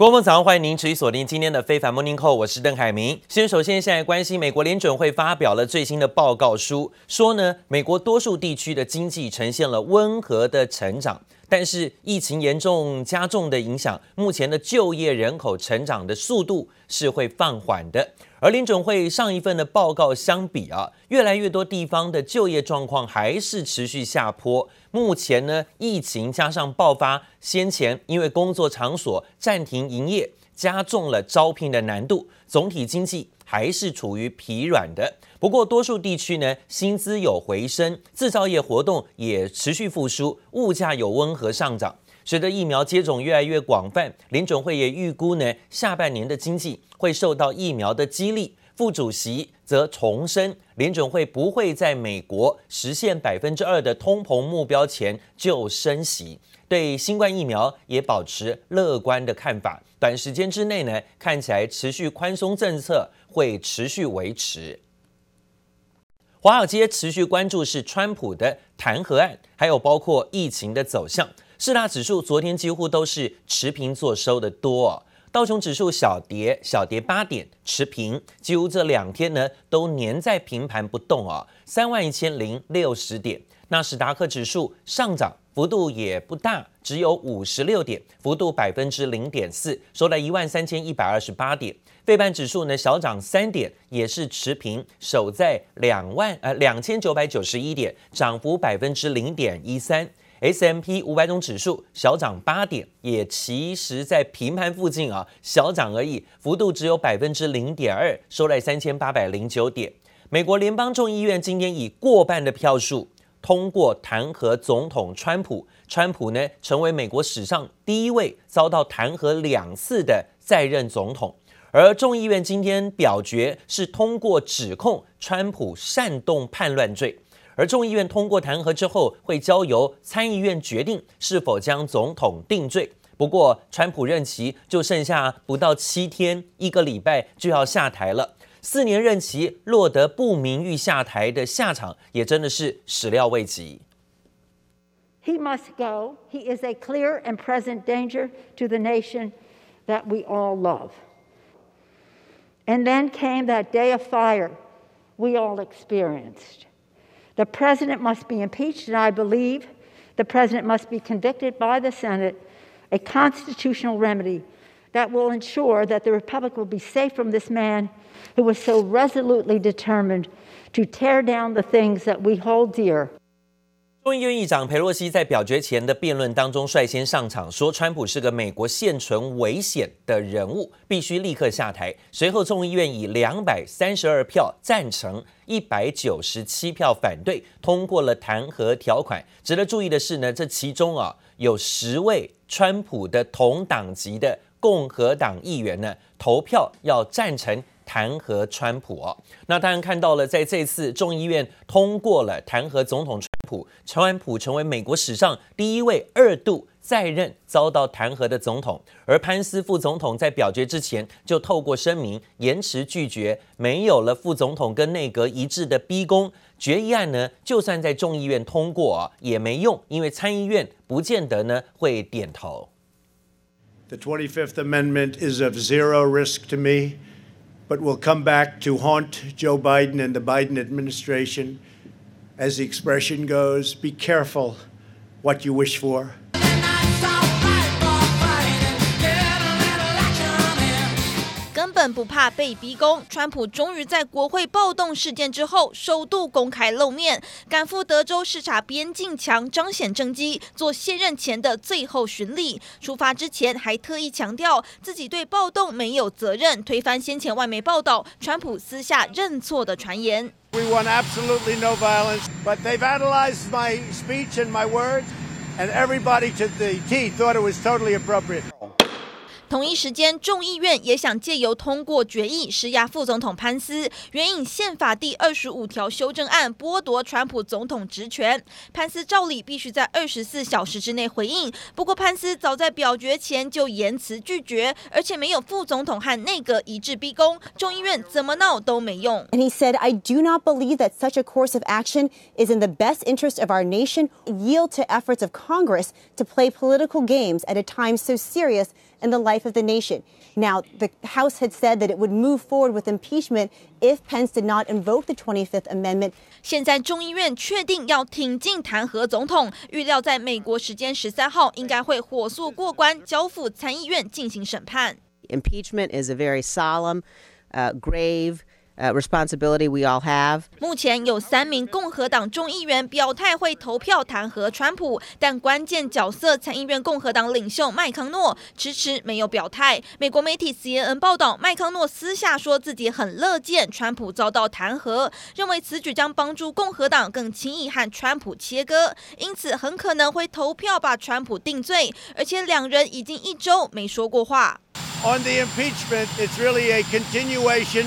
国风早上欢迎您持续锁定今天的非凡 Morning Call，我是邓海明。先首先现在关心美国联准会发表了最新的报告书，说呢，美国多数地区的经济呈现了温和的成长，但是疫情严重加重的影响，目前的就业人口成长的速度是会放缓的。而林总会上一份的报告相比啊，越来越多地方的就业状况还是持续下坡。目前呢，疫情加上爆发，先前因为工作场所暂停营业，加重了招聘的难度，总体经济还是处于疲软的。不过，多数地区呢，薪资有回升，制造业活动也持续复苏，物价有温和上涨。随着疫苗接种越来越广泛，联准会也预估呢，下半年的经济会受到疫苗的激励。副主席则重申，联准会不会在美国实现百分之二的通膨目标前就升息。对新冠疫苗也保持乐观的看法，短时间之内呢，看起来持续宽松政策会持续维持。华尔街持续关注是川普的弹劾案，还有包括疫情的走向。四大指数昨天几乎都是持平做收的多哦，道琼指数小跌，小跌八点，持平。几乎这两天呢都粘在平盘不动啊，三万一千零六十点。纳斯达克指数上涨幅度也不大，只有五十六点，幅度百分之零点四，收在一万三千一百二十八点。费半指数呢小涨三点，也是持平，守在两万呃两千九百九十一点，涨幅百分之零点一三。S M P 五百种指数小涨八点，也其实在平盘附近啊，小涨而已，幅度只有百分之零点二，收在三千八百零九点。美国联邦众议院今天以过半的票数通过弹劾总统川普，川普呢成为美国史上第一位遭到弹劾两次的在任总统。而众议院今天表决是通过指控川普煽动叛乱罪。而众议院通过弹劾之后，会交由参议院决定是否将总统定罪。不过，川普任期就剩下不到七天，一个礼拜就要下台了。四年任期落得不名誉下台的下场，也真的是始料未及。He must go. He is a clear and present danger to the nation that we all love. And then came that day of fire we all experienced. The president must be impeached, and I believe the president must be convicted by the Senate, a constitutional remedy that will ensure that the Republic will be safe from this man who was so resolutely determined to tear down the things that we hold dear. 众议院议长裴洛西在表决前的辩论当中率先上场，说川普是个美国现存危险的人物，必须立刻下台。随后，众议院以两百三十二票赞成、一百九十七票反对，通过了弹劾条款。值得注意的是呢，这其中啊有十位川普的同党籍的共和党议员呢，投票要赞成。弹劾川普哦，那当然看到了，在这次众议院通过了弹劾总统川普，川普成为美国史上第一位二度在任遭到弹劾的总统。而潘斯副总统在表决之前就透过声明延迟拒绝，没有了副总统跟内阁一致的逼宫决议案呢，就算在众议院通过啊也没用，因为参议院不见得呢会点头。The 25th Amendment is of zero risk to me. but will come back to haunt Joe Biden and the Biden administration. As the expression goes, be careful what you wish for. 不怕被逼宫，川普终于在国会暴动事件之后首度公开露面，赶赴德州视察边境墙，彰显政绩，做卸任前的最后巡礼。出发之前还特意强调自己对暴动没有责任，推翻先前外媒报道川普私下认错的传言。We want absolutely no violence, but they've analyzed my speech and my words, and everybody to the T thought it was totally appropriate. 同一时间，众议院也想借由通过决议施压副总统潘斯，援引宪法第二十五条修正案剥夺川普总统职权。潘斯照理必须在二十四小时之内回应，不过潘斯早在表决前就言辞拒绝，而且没有副总统和内阁一致逼宫，众议院怎么闹都没用。And he said, I do not believe that such a course of action is in the best interest of our nation. Yield to efforts of Congress to play political games at a time so serious. and the life of the nation. Now, the House had said that it would move forward with impeachment if Pence did not invoke the 25th Amendment. 现在众议院确定要挺进弹劾总统，预料在美国时间十三号应该会火速过关，交付参议院进行审判。Impeachment is a very solemn, uh, grave. Uh, responsibility we all have. 目前有三名共和党众议员表态会投票弹劾川普，但关键角色参议院共和党领袖麦康诺迟迟没有表态。美国媒体 CNN 报道，麦康诺私下说自己很乐见川普遭到弹劾，认为此举将帮助共和党更轻易和川普切割，因此很可能会投票把川普定罪。而且两人已经一周没说过话。On the impeachment, it's really a continuation.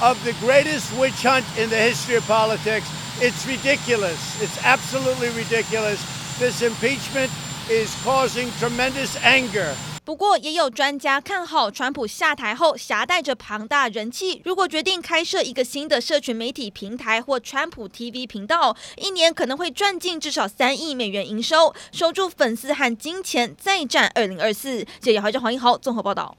Of the greatest witch hunt in the history of politics. It's ridiculous. It's absolutely ridiculous. This impeachment is causing tremendous anger. 不过，也有专家看好川普下台后携带着庞大人气，如果决定开设一个新的社群媒体平台或川普 TV 频道，一年可能会赚进至少三亿美元营收，守住粉丝和金钱，再战二零二四。记者姚怀珍、黄英豪综合报道。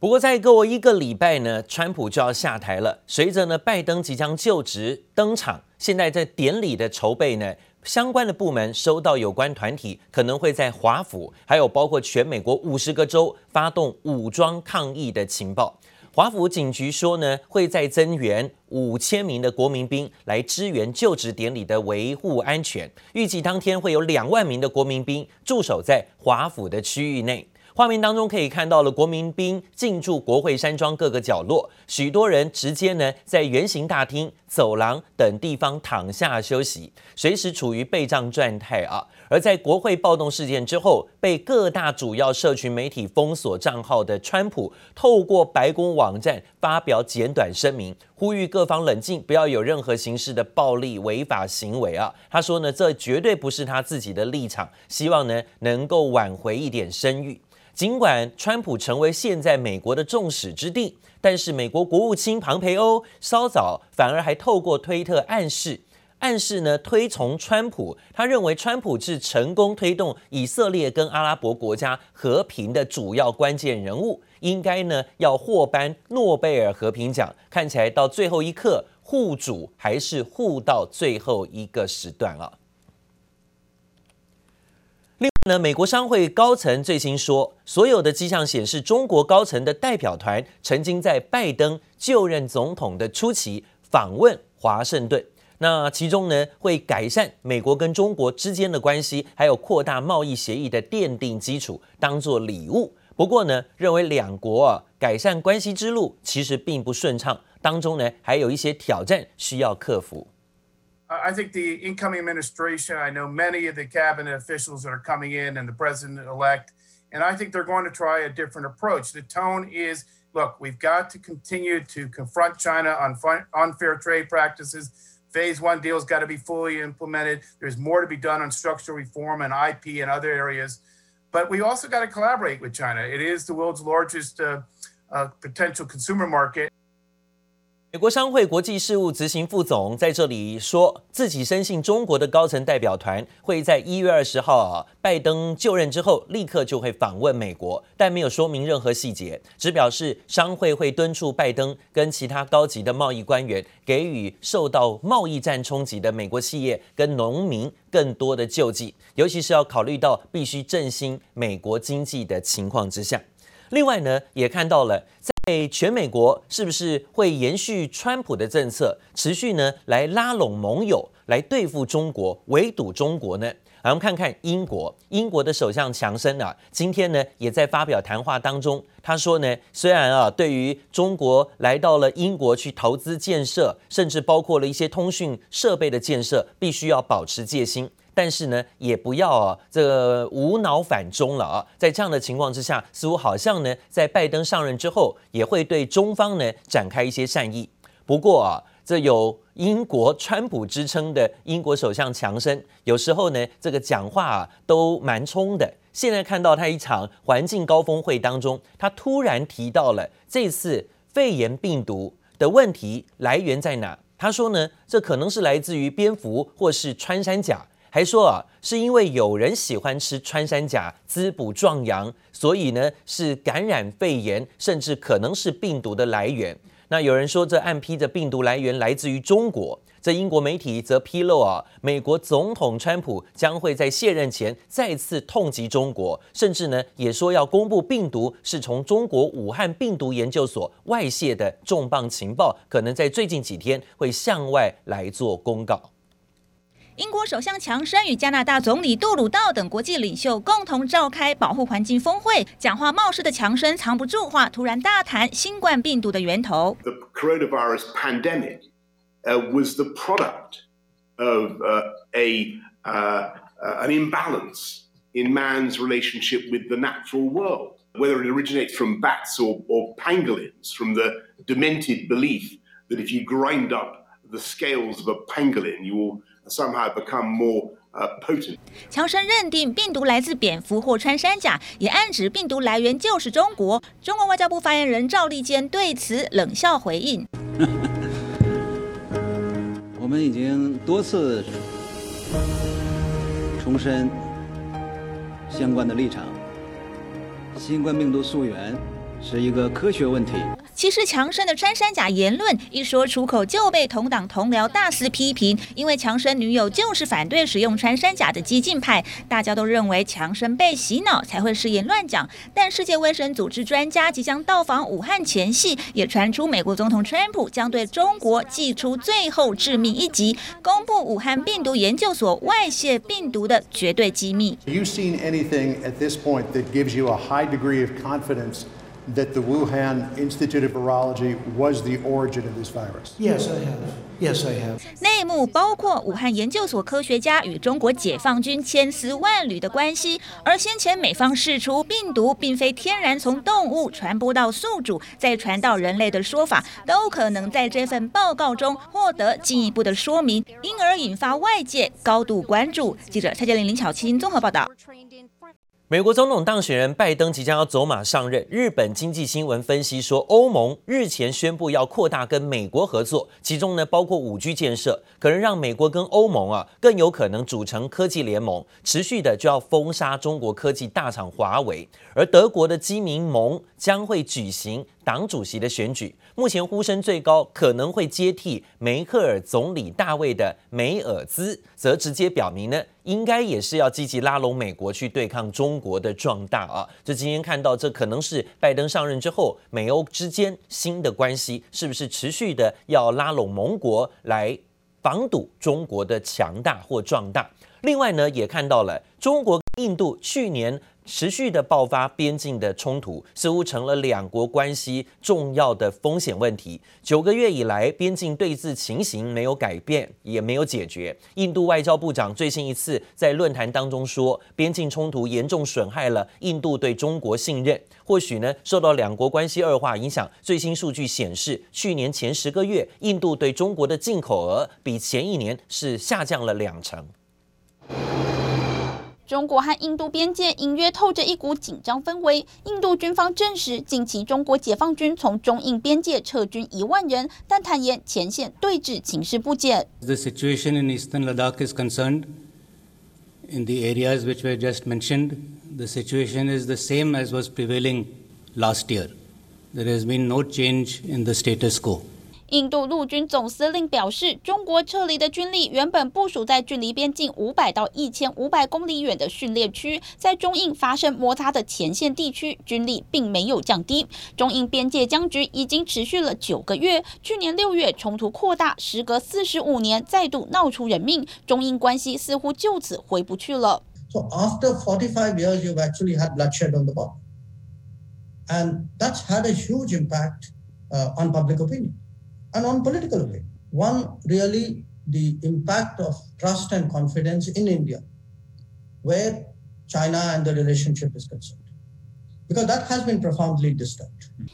不过再过一个礼拜呢，川普就要下台了。随着呢，拜登即将就职登场，现在在典礼的筹备呢，相关的部门收到有关团体可能会在华府，还有包括全美国五十个州发动武装抗议的情报。华府警局说呢，会再增援五千名的国民兵来支援就职典礼的维护安全。预计当天会有两万名的国民兵驻守在华府的区域内。画面当中可以看到了国民兵进驻国会山庄各个角落，许多人直接呢在圆形大厅、走廊等地方躺下休息，随时处于备战状态啊。而在国会暴动事件之后，被各大主要社群媒体封锁账号的川普，透过白宫网站发表简短声明，呼吁各方冷静，不要有任何形式的暴力违法行为啊。他说呢，这绝对不是他自己的立场，希望呢能够挽回一点声誉。尽管川普成为现在美国的众矢之的，但是美国国务卿庞培欧稍早反而还透过推特暗示，暗示呢推崇川普。他认为川普是成功推动以色列跟阿拉伯国家和平的主要关键人物，应该呢要获颁诺贝尔和平奖。看起来到最后一刻护主还是护到最后一个时段了。那美国商会高层最新说，所有的迹象显示，中国高层的代表团曾经在拜登就任总统的初期访问华盛顿。那其中呢，会改善美国跟中国之间的关系，还有扩大贸易协议的奠定基础，当做礼物。不过呢，认为两国啊改善关系之路其实并不顺畅，当中呢还有一些挑战需要克服。I think the incoming administration, I know many of the cabinet officials that are coming in and the president elect, and I think they're going to try a different approach. The tone is look, we've got to continue to confront China on unfair trade practices. Phase one deal's got to be fully implemented. There's more to be done on structural reform and IP and other areas. But we also got to collaborate with China. It is the world's largest uh, uh, potential consumer market. 美国商会国际事务执行副总在这里说自己深信中国的高层代表团会在一月二十号啊，拜登就任之后立刻就会访问美国，但没有说明任何细节，只表示商会会敦促拜登跟其他高级的贸易官员给予受到贸易战冲击的美国企业跟农民更多的救济，尤其是要考虑到必须振兴美国经济的情况之下。另外呢，也看到了在全美国是不是会延续川普的政策，持续呢来拉拢盟友来对付中国，围堵中国呢？来，我们看看英国，英国的首相强生啊，今天呢也在发表谈话当中，他说呢，虽然啊对于中国来到了英国去投资建设，甚至包括了一些通讯设备的建设，必须要保持戒心。但是呢，也不要啊，这个无脑反中了啊。在这样的情况之下，似乎好像呢，在拜登上任之后，也会对中方呢展开一些善意。不过啊，这有英国川普之称的英国首相强生，有时候呢，这个讲话啊都蛮冲的。现在看到他一场环境高峰会当中，他突然提到了这次肺炎病毒的问题来源在哪？他说呢，这可能是来自于蝙蝠或是穿山甲。还说啊，是因为有人喜欢吃穿山甲滋补壮阳，所以呢是感染肺炎，甚至可能是病毒的来源。那有人说这暗批的病毒来源来自于中国。这英国媒体则披露啊，美国总统川普将会在卸任前再次痛击中国，甚至呢也说要公布病毒是从中国武汉病毒研究所外泄的重磅情报，可能在最近几天会向外来做公告。英国首相强生与加拿大总理杜鲁道等国际领袖共同召开保护环境峰会，讲话冒失的强生藏不住话，突然大谈新冠病毒的源头。The coronavirus pandemic Uh, was the product of uh, a uh, an imbalance in man's relationship with the natural world, whether it originates from bats or, or pangolins, from the demented belief that if you grind up the scales of a pangolin, you will somehow become more uh, potent. 强生认定病毒来自蝙蝠或穿山甲，也暗指病毒来源就是中国。中国外交部发言人赵立坚对此冷笑回应。我们已经多次重申相关的立场，新冠病毒溯源是一个科学问题。其实强生的穿山甲言论一说出口就被同党同僚大肆批评，因为强生女友就是反对使用穿山甲的激进派，大家都认为强生被洗脑才会失言乱讲。但世界卫生组织专家即将到访武汉前夕，也传出美国总统川普将对中国祭出最后致命一击，公布武汉病毒研究所外泄病毒的绝对机密。You seen anything at this point that gives you a high degree of confidence? That the Wuhan Institute of Virology was the origin of this virus? Yes, I have. Yes, I have. 内幕包括武汉研究所科学家与中国解放军千丝万缕的关系，而先前美方释出病毒并非天然从动物传播到宿主再传到人类的说法，都可能在这份报告中获得进一步的说明，因而引发外界高度关注。记者蔡建林、林巧清综合报道。美国总统当选人拜登即将要走马上任。日本经济新闻分析说，欧盟日前宣布要扩大跟美国合作，其中呢包括五 G 建设，可能让美国跟欧盟啊更有可能组成科技联盟，持续的就要封杀中国科技大厂华为。而德国的基民盟将会举行党主席的选举，目前呼声最高，可能会接替梅克尔总理大卫的梅尔兹，则直接表明呢，应该也是要积极拉拢美国去对抗中国的壮大啊。这今天看到，这可能是拜登上任之后，美欧之间新的关系是不是持续的要拉拢盟国来防堵中国的强大或壮大？另外呢，也看到了中国、印度去年。持续的爆发边境的冲突，似乎成了两国关系重要的风险问题。九个月以来，边境对峙情形没有改变，也没有解决。印度外交部长最新一次在论坛当中说，边境冲突严重损害了印度对中国信任。或许呢，受到两国关系恶化影响，最新数据显示，去年前十个月，印度对中国的进口额比前一年是下降了两成。中国和印度边界隐约透着一股紧张氛围。印度军方证实，近期中国解放军从中印边界撤军一万人，但坦言前线对峙情势不减。The situation in eastern Ladakh is concerned. In the areas which were just mentioned, the situation is the same as was prevailing last year. There has been no change in the status quo. 印度陆军总司令表示，中国撤离的军力原本部署在距离边境五百到一千五百公里远的训练区，在中印发生摩擦的前线地区，军力并没有降低。中印边界僵局已经持续了九个月，去年六月冲突扩大，时隔四十五年再度闹出人命，中印关系似乎就此回不去了。So after forty-five years, you've actually had bloodshed on the border, and that's had a huge impact uh, on public opinion. And on political way, one really the impact of trust and confidence in India, where China and the relationship is concerned, because that has been profoundly disturbed.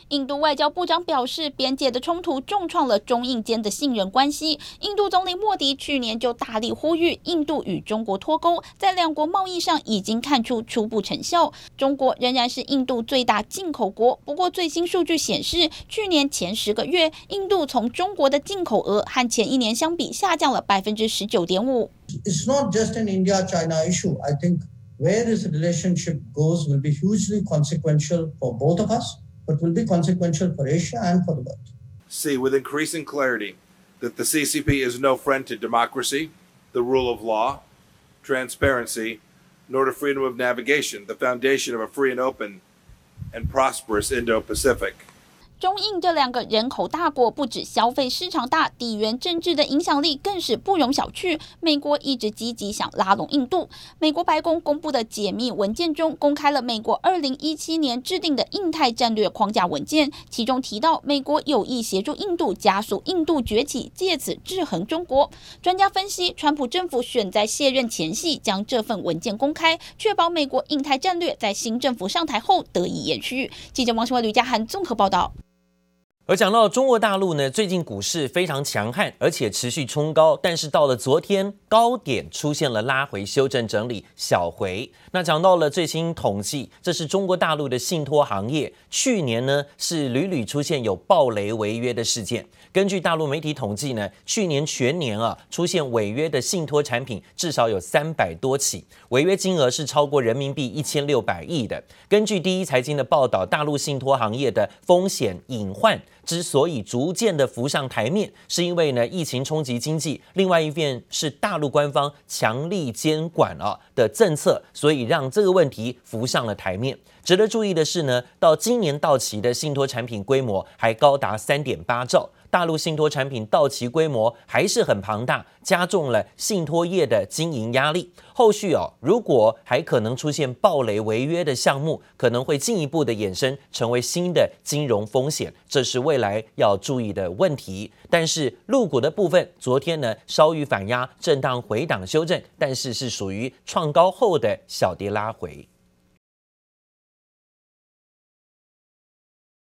印度外交部长表示，边界的冲突重创了中印间的信任关系。印度总理莫迪去年就大力呼吁印度与中国脱钩，在两国贸易上已经看出初步成效。中国仍然是印度最大进口国，不过最新数据显示，去年前十个月，印度从中国的进口额和前一年相比下降了百分之十九点五。it's not just an India-China issue. I think where this relationship goes will be hugely consequential for both of us, but will be consequential for Asia and for the world. See with increasing clarity that the CCP is no friend to democracy, the rule of law, transparency, nor to freedom of navigation, the foundation of a free and open and prosperous Indo-Pacific. 中印这两个人口大国，不止消费市场大，地缘政治的影响力更是不容小觑。美国一直积极想拉拢印度。美国白宫公布的解密文件中，公开了美国二零一七年制定的印太战略框架文件，其中提到美国有意协助印度加速印度崛起，借此制衡中国。专家分析，川普政府选在卸任前夕将这份文件公开，确保美国印太战略在新政府上台后得以延续。记者王新伟、吕家涵综合报道。而讲到中国大陆呢，最近股市非常强悍，而且持续冲高，但是到了昨天高点出现了拉回修正整理小回。那讲到了最新统计，这是中国大陆的信托行业去年呢是屡屡出现有暴雷违约的事件。根据大陆媒体统计呢，去年全年啊出现违约的信托产品至少有三百多起，违约金额是超过人民币一千六百亿的。根据第一财经的报道，大陆信托行业的风险隐患。之所以逐渐的浮上台面，是因为呢疫情冲击经济，另外一边是大陆官方强力监管啊的政策，所以让这个问题浮上了台面。值得注意的是呢，到今年到期的信托产品规模还高达三点八兆。大陆信托产品到期规模还是很庞大，加重了信托业的经营压力。后续哦，如果还可能出现暴雷违约的项目，可能会进一步的衍生成为新的金融风险，这是未来要注意的问题。但是陆股的部分，昨天呢稍遇反压，震荡回档修正，但是是属于创高后的小跌拉回。